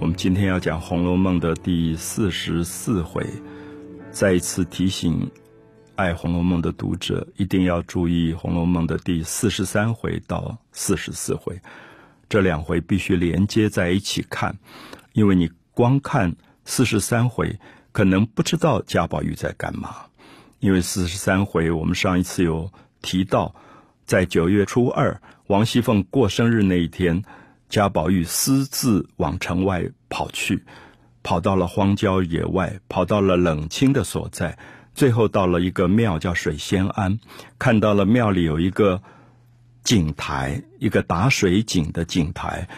我们今天要讲《红楼梦》的第四十四回，再一次提醒爱《红楼梦》的读者，一定要注意《红楼梦》的第四十三回到四十四回，这两回必须连接在一起看，因为你光看四十三回，可能不知道贾宝玉在干嘛。因为四十三回，我们上一次有提到，在九月初二，王熙凤过生日那一天。贾宝玉私自往城外跑去，跑到了荒郊野外，跑到了冷清的所在，最后到了一个庙叫水仙庵，看到了庙里有一个井台，一个打水井的井台，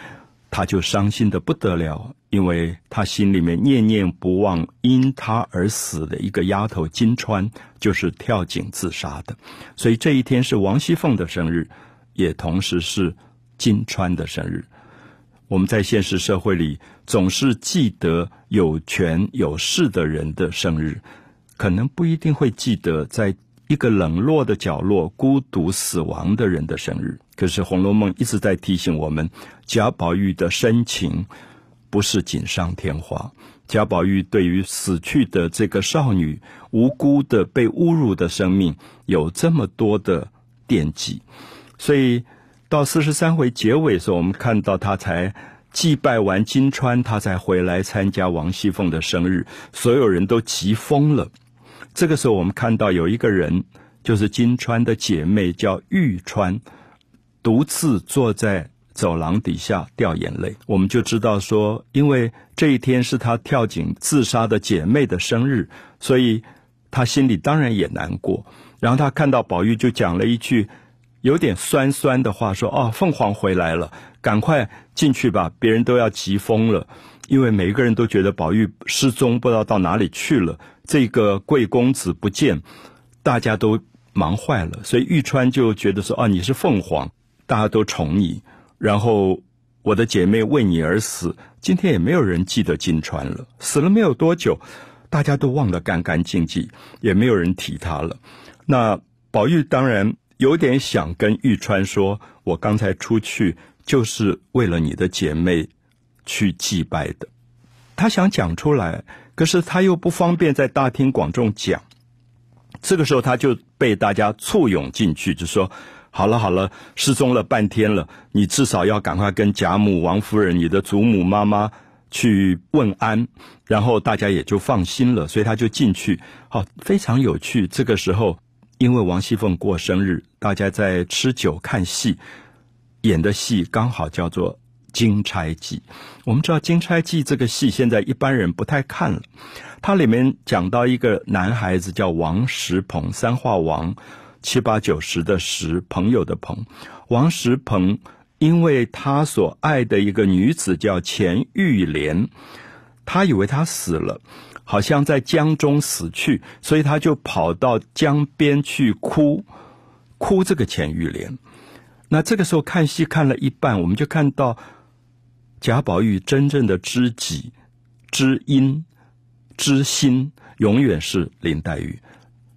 他就伤心的不得了，因为他心里面念念不忘因他而死的一个丫头金钏，就是跳井自杀的，所以这一天是王熙凤的生日，也同时是金钏的生日。我们在现实社会里总是记得有权有势的人的生日，可能不一定会记得在一个冷落的角落孤独死亡的人的生日。可是《红楼梦》一直在提醒我们，贾宝玉的深情不是锦上添花。贾宝玉对于死去的这个少女无辜的被侮辱的生命有这么多的惦记，所以。到四十三回结尾的时候，我们看到他才祭拜完金钏，他才回来参加王熙凤的生日，所有人都急疯了。这个时候，我们看到有一个人，就是金钏的姐妹，叫玉钏，独自坐在走廊底下掉眼泪。我们就知道说，因为这一天是她跳井自杀的姐妹的生日，所以她心里当然也难过。然后她看到宝玉，就讲了一句。有点酸酸的话说：“哦，凤凰回来了，赶快进去吧！别人都要急疯了，因为每一个人都觉得宝玉失踪，不知道到哪里去了。这个贵公子不见，大家都忙坏了。所以玉川就觉得说：‘哦，你是凤凰，大家都宠你。然后我的姐妹为你而死，今天也没有人记得金川了。死了没有多久，大家都忘得干干净净，也没有人提他了。那宝玉当然。”有点想跟玉川说，我刚才出去就是为了你的姐妹去祭拜的。他想讲出来，可是他又不方便在大庭广众讲。这个时候，他就被大家簇拥进去，就说：“好了好了，失踪了半天了，你至少要赶快跟贾母、王夫人、你的祖母妈妈去问安。”然后大家也就放心了，所以他就进去。好，非常有趣。这个时候。因为王熙凤过生日，大家在吃酒看戏，演的戏刚好叫做《金钗记》。我们知道《金钗记》这个戏现在一般人不太看了。它里面讲到一个男孩子叫王石鹏，三画王，七八九十的十，朋友的朋。王石鹏因为他所爱的一个女子叫钱玉莲，他以为她死了。好像在江中死去，所以他就跑到江边去哭，哭这个钱玉莲。那这个时候看戏看了一半，我们就看到贾宝玉真正的知己、知音、知心，永远是林黛玉。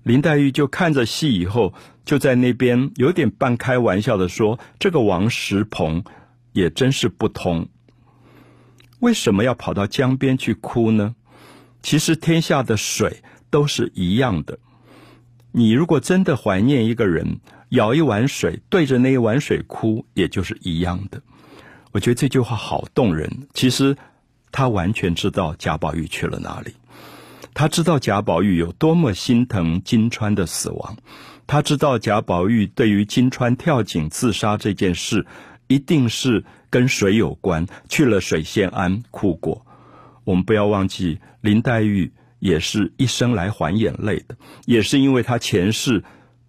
林黛玉就看着戏以后，就在那边有点半开玩笑的说：“这个王石鹏也真是不通，为什么要跑到江边去哭呢？”其实天下的水都是一样的。你如果真的怀念一个人，舀一碗水对着那一碗水哭，也就是一样的。我觉得这句话好动人。其实他完全知道贾宝玉去了哪里，他知道贾宝玉有多么心疼金钏的死亡，他知道贾宝玉对于金钏跳井自杀这件事，一定是跟水有关，去了水仙庵哭过。我们不要忘记，林黛玉也是一生来还眼泪的，也是因为她前世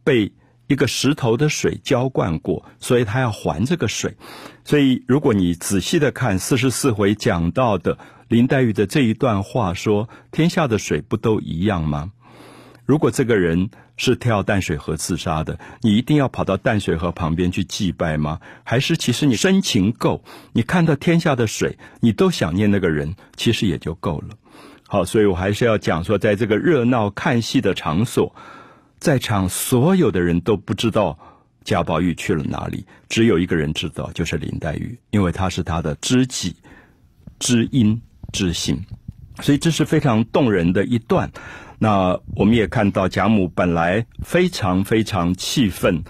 被一个石头的水浇灌过，所以她要还这个水。所以，如果你仔细的看四十四回讲到的林黛玉的这一段话，说天下的水不都一样吗？如果这个人是跳淡水河自杀的，你一定要跑到淡水河旁边去祭拜吗？还是其实你深情够，你看到天下的水，你都想念那个人，其实也就够了。好，所以我还是要讲说，在这个热闹看戏的场所，在场所有的人都不知道贾宝玉去了哪里，只有一个人知道，就是林黛玉，因为她是他的知己、知音、知心，所以这是非常动人的一段。那我们也看到贾母本来非常非常气愤，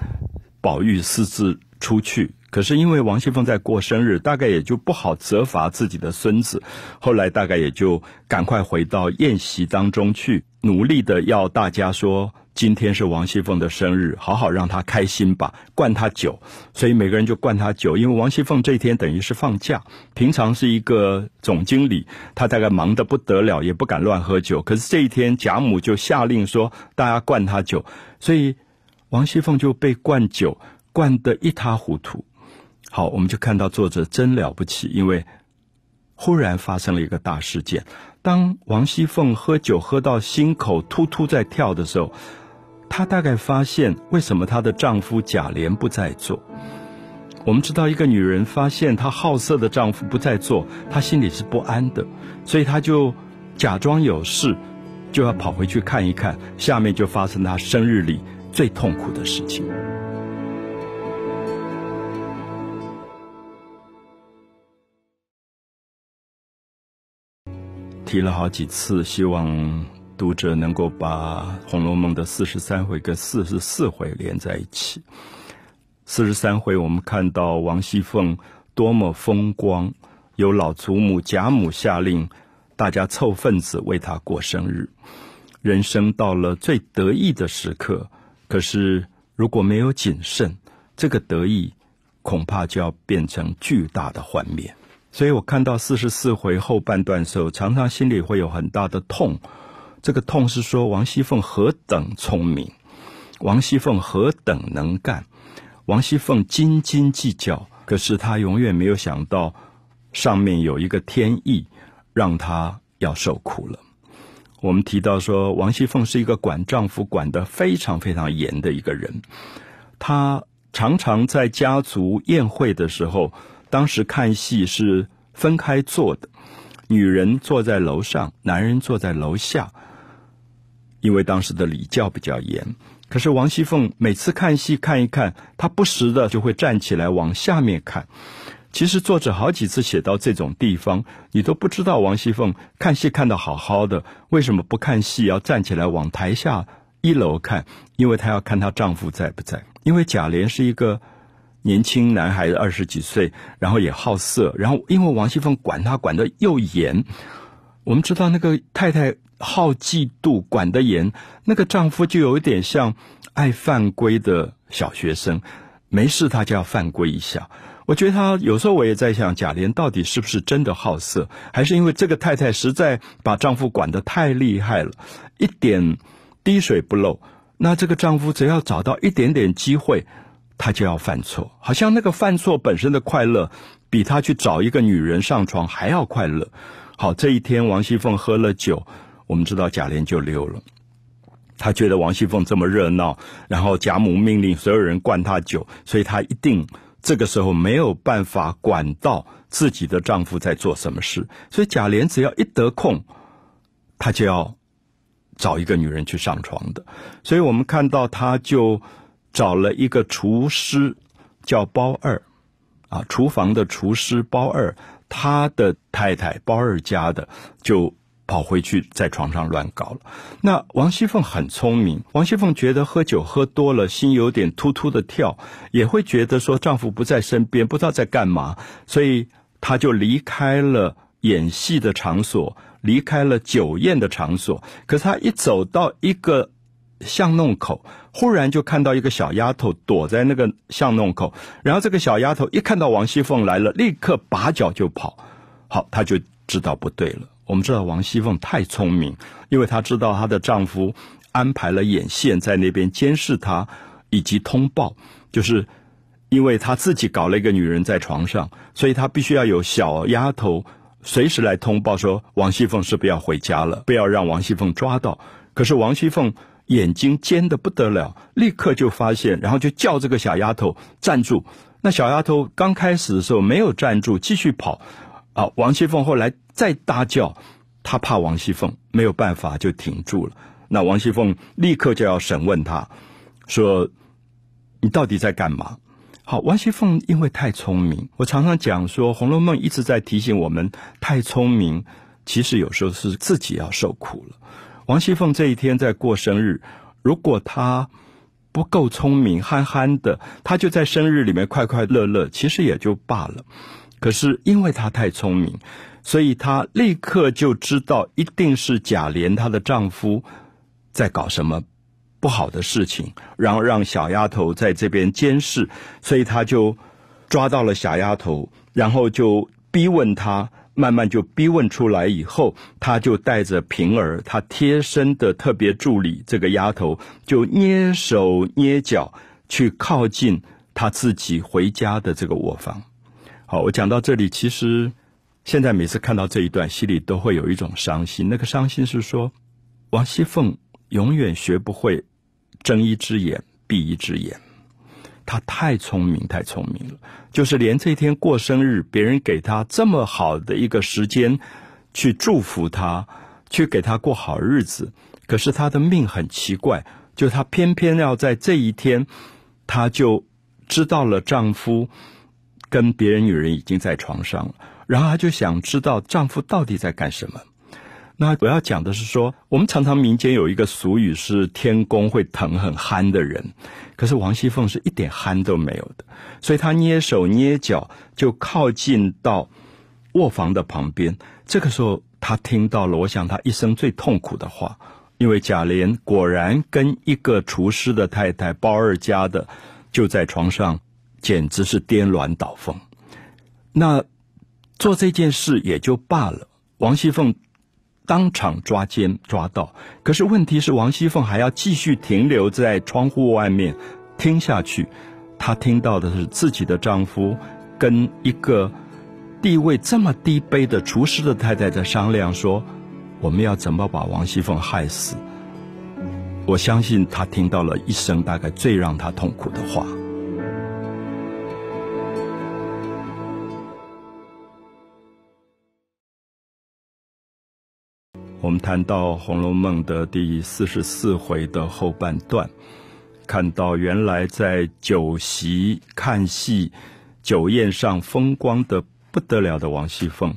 宝玉私自出去。可是因为王熙凤在过生日，大概也就不好责罚自己的孙子。后来大概也就赶快回到宴席当中去，努力的要大家说今天是王熙凤的生日，好好让她开心吧，灌她酒。所以每个人就灌她酒，因为王熙凤这一天等于是放假，平常是一个总经理，他大概忙得不得了，也不敢乱喝酒。可是这一天贾母就下令说大家灌她酒，所以王熙凤就被灌酒灌得一塌糊涂。好，我们就看到作者真了不起，因为忽然发生了一个大事件。当王熙凤喝酒喝到心口突突在跳的时候，她大概发现为什么她的丈夫贾琏不在座。我们知道，一个女人发现她好色的丈夫不在座，她心里是不安的，所以她就假装有事，就要跑回去看一看。下面就发生她生日里最痛苦的事情。提了好几次，希望读者能够把《红楼梦》的四十三回跟四十四回连在一起。四十三回，我们看到王熙凤多么风光，有老祖母贾母下令，大家凑份子为她过生日，人生到了最得意的时刻。可是如果没有谨慎，这个得意恐怕就要变成巨大的幻灭。所以我看到四十四回后半段时候，常常心里会有很大的痛。这个痛是说王熙凤何等聪明，王熙凤何等能干，王熙凤斤斤计较，可是她永远没有想到上面有一个天意，让她要受苦了。我们提到说，王熙凤是一个管丈夫管得非常非常严的一个人，她常常在家族宴会的时候。当时看戏是分开坐的，女人坐在楼上，男人坐在楼下。因为当时的礼教比较严，可是王熙凤每次看戏看一看，她不时的就会站起来往下面看。其实作者好几次写到这种地方，你都不知道王熙凤看戏看得好好的，为什么不看戏要站起来往台下一楼看？因为她要看她丈夫在不在。因为贾琏是一个。年轻男孩子二十几岁，然后也好色，然后因为王熙凤管他管得又严，我们知道那个太太好嫉妒，管得严，那个丈夫就有一点像爱犯规的小学生，没事他就要犯规一下。我觉得他有时候我也在想，贾琏到底是不是真的好色，还是因为这个太太实在把丈夫管得太厉害了，一点滴水不漏，那这个丈夫只要找到一点点机会。他就要犯错，好像那个犯错本身的快乐，比他去找一个女人上床还要快乐。好，这一天王熙凤喝了酒，我们知道贾琏就溜了。他觉得王熙凤这么热闹，然后贾母命令所有人灌他酒，所以他一定这个时候没有办法管到自己的丈夫在做什么事。所以贾琏只要一得空，他就要找一个女人去上床的。所以我们看到他就。找了一个厨师，叫包二，啊，厨房的厨师包二，他的太太包二家的就跑回去在床上乱搞了。那王熙凤很聪明，王熙凤觉得喝酒喝多了，心有点突突的跳，也会觉得说丈夫不在身边，不知道在干嘛，所以她就离开了演戏的场所，离开了酒宴的场所。可是她一走到一个。巷弄口，忽然就看到一个小丫头躲在那个巷弄口，然后这个小丫头一看到王熙凤来了，立刻拔脚就跑。好，她就知道不对了。我们知道王熙凤太聪明，因为她知道她的丈夫安排了眼线在那边监视她，以及通报，就是因为她自己搞了一个女人在床上，所以她必须要有小丫头随时来通报说王熙凤是不要回家了，不要让王熙凤抓到。可是王熙凤。眼睛尖的不得了，立刻就发现，然后就叫这个小丫头站住。那小丫头刚开始的时候没有站住，继续跑。啊，王熙凤后来再大叫，她怕王熙凤没有办法就停住了。那王熙凤立刻就要审问她，说：“你到底在干嘛？”好，王熙凤因为太聪明，我常常讲说，《红楼梦》一直在提醒我们，太聪明其实有时候是自己要受苦了。王熙凤这一天在过生日，如果她不够聪明，憨憨的，她就在生日里面快快乐乐，其实也就罢了。可是因为她太聪明，所以她立刻就知道一定是贾琏她的丈夫在搞什么不好的事情，然后让小丫头在这边监视，所以她就抓到了小丫头，然后就逼问她。慢慢就逼问出来以后，他就带着平儿，他贴身的特别助理这个丫头，就捏手捏脚去靠近他自己回家的这个卧房。好，我讲到这里，其实现在每次看到这一段，心里都会有一种伤心。那个伤心是说，王熙凤永远学不会睁一只眼闭一只眼。她太聪明，太聪明了，就是连这天过生日，别人给她这么好的一个时间，去祝福她，去给她过好日子，可是她的命很奇怪，就她偏偏要在这一天，她就知道了丈夫跟别人女人已经在床上了，然后她就想知道丈夫到底在干什么。那我要讲的是说，我们常常民间有一个俗语是“天公会疼很憨的人”，可是王熙凤是一点憨都没有的，所以她捏手捏脚就靠近到卧房的旁边。这个时候，她听到了，我想她一生最痛苦的话，因为贾琏果然跟一个厨师的太太包二家的就在床上，简直是颠鸾倒凤。那做这件事也就罢了，王熙凤。当场抓奸抓到，可是问题是王熙凤还要继续停留在窗户外面听下去。她听到的是自己的丈夫跟一个地位这么低卑的厨师的太太在商量，说我们要怎么把王熙凤害死。我相信她听到了一生大概最让她痛苦的话。我们谈到《红楼梦》的第四十四回的后半段，看到原来在酒席看戏、酒宴上风光的不得了的王熙凤，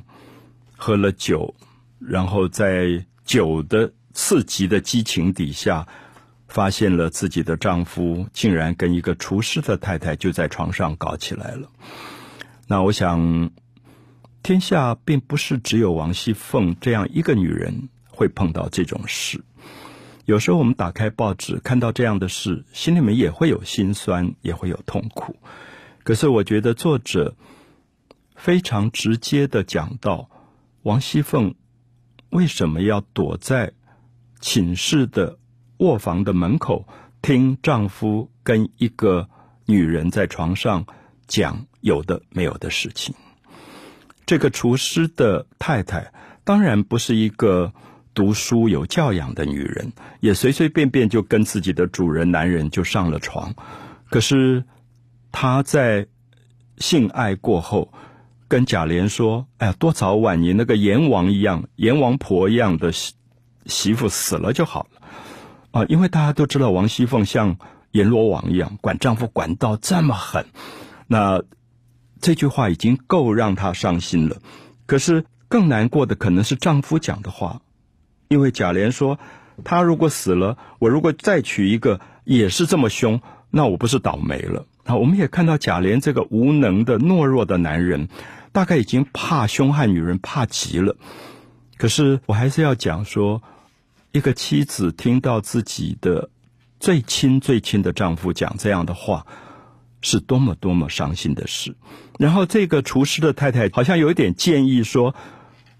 喝了酒，然后在酒的刺激的激情底下，发现了自己的丈夫竟然跟一个厨师的太太就在床上搞起来了。那我想。天下并不是只有王熙凤这样一个女人会碰到这种事。有时候我们打开报纸看到这样的事，心里面也会有心酸，也会有痛苦。可是我觉得作者非常直接的讲到，王熙凤为什么要躲在寝室的卧房的门口，听丈夫跟一个女人在床上讲有的没有的事情。这个厨师的太太当然不是一个读书有教养的女人，也随随便便就跟自己的主人男人就上了床。可是她在性爱过后，跟贾琏说：“哎呀，多早晚你那个阎王一样、阎王婆一样的媳媳妇死了就好了。”啊，因为大家都知道王熙凤像阎罗王一样管丈夫管到这么狠，那。这句话已经够让她伤心了，可是更难过的可能是丈夫讲的话，因为贾琏说，他如果死了，我如果再娶一个也是这么凶，那我不是倒霉了？啊，我们也看到贾琏这个无能的懦弱的男人，大概已经怕凶悍女人怕极了。可是我还是要讲说，一个妻子听到自己的最亲最亲的丈夫讲这样的话。是多么多么伤心的事。然后这个厨师的太太好像有一点建议说：“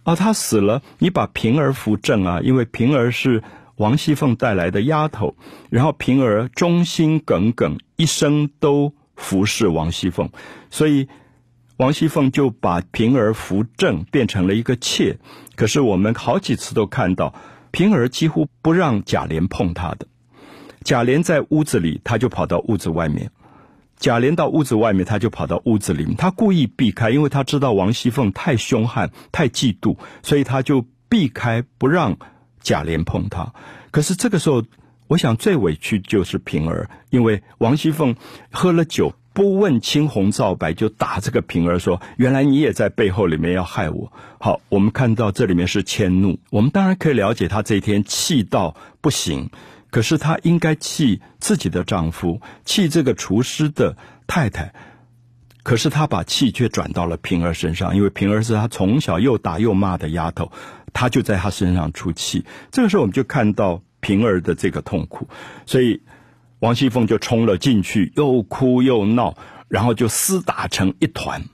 啊，他死了，你把平儿扶正啊，因为平儿是王熙凤带来的丫头，然后平儿忠心耿耿，一生都服侍王熙凤，所以王熙凤就把平儿扶正，变成了一个妾。可是我们好几次都看到，平儿几乎不让贾琏碰她的，贾琏在屋子里，他就跑到屋子外面。”贾琏到屋子外面，他就跑到屋子里面。他故意避开，因为他知道王熙凤太凶悍、太嫉妒，所以他就避开，不让贾琏碰他。可是这个时候，我想最委屈就是平儿，因为王熙凤喝了酒，不问青红皂白就打这个平儿，说原来你也在背后里面要害我。好，我们看到这里面是迁怒，我们当然可以了解他这一天气到不行，可是她应该气自己的丈夫，气这个厨师的太太，可是她把气却转到了平儿身上，因为平儿是她从小又打又骂的丫头，她就在她身上出气。这个时候我们就看到平儿的这个痛苦，所以。王熙凤就冲了进去，又哭又闹，然后就厮打成一团。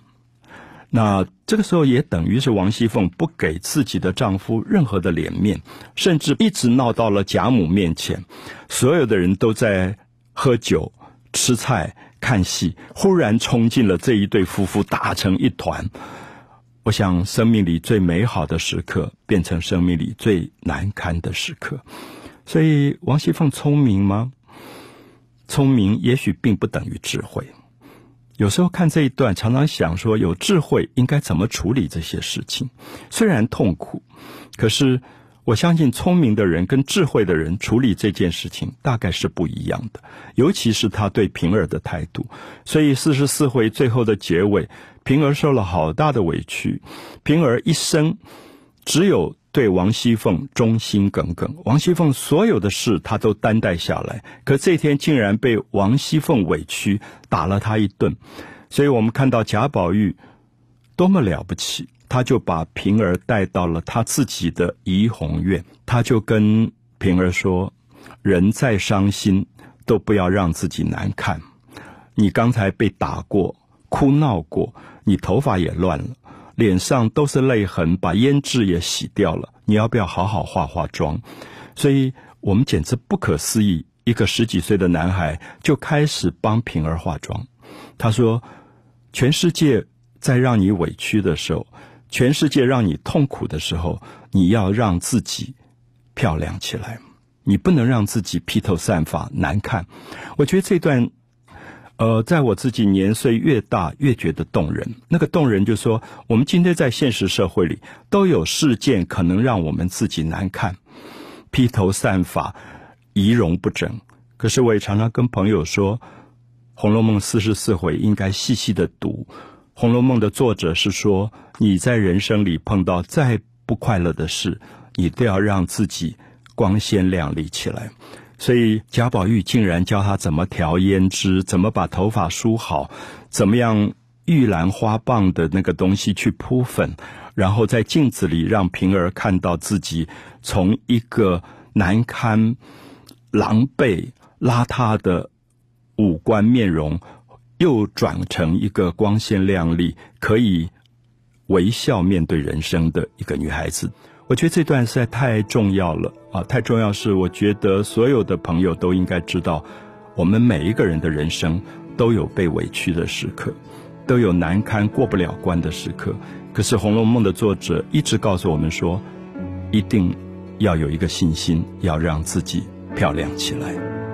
那这个时候也等于是王熙凤不给自己的丈夫任何的脸面，甚至一直闹到了贾母面前。所有的人都在喝酒、吃菜、看戏，忽然冲进了这一对夫妇，打成一团。我想，生命里最美好的时刻，变成生命里最难堪的时刻。所以，王熙凤聪明吗？聪明也许并不等于智慧。有时候看这一段，常常想说，有智慧应该怎么处理这些事情？虽然痛苦，可是我相信聪明的人跟智慧的人处理这件事情大概是不一样的。尤其是他对平儿的态度。所以四十四回最后的结尾，平儿受了好大的委屈。平儿一生只有。对王熙凤忠心耿耿，王熙凤所有的事他都担待下来，可这天竟然被王熙凤委屈打了他一顿，所以我们看到贾宝玉多么了不起，他就把平儿带到了他自己的怡红院，他就跟平儿说：“人再伤心都不要让自己难看，你刚才被打过，哭闹过，你头发也乱了。”脸上都是泪痕，把胭脂也洗掉了。你要不要好好化化妆？所以我们简直不可思议，一个十几岁的男孩就开始帮平儿化妆。他说：“全世界在让你委屈的时候，全世界让你痛苦的时候，你要让自己漂亮起来，你不能让自己披头散发难看。”我觉得这段。呃，在我自己年岁越大，越觉得动人。那个动人，就说，我们今天在现实社会里，都有事件可能让我们自己难看，披头散发，仪容不整。可是，我也常常跟朋友说，《红楼梦》四十四回应该细细的读。《红楼梦》的作者是说，你在人生里碰到再不快乐的事，你都要让自己光鲜亮丽起来。所以贾宝玉竟然教他怎么调胭脂，怎么把头发梳好，怎么样玉兰花棒的那个东西去铺粉，然后在镜子里让平儿看到自己从一个难堪、狼狈、邋遢的五官面容，又转成一个光鲜亮丽、可以微笑面对人生的一个女孩子。我觉得这段实在太重要了啊！太重要是，我觉得所有的朋友都应该知道，我们每一个人的人生都有被委屈的时刻，都有难堪过不了关的时刻。可是《红楼梦》的作者一直告诉我们说，一定要有一个信心，要让自己漂亮起来。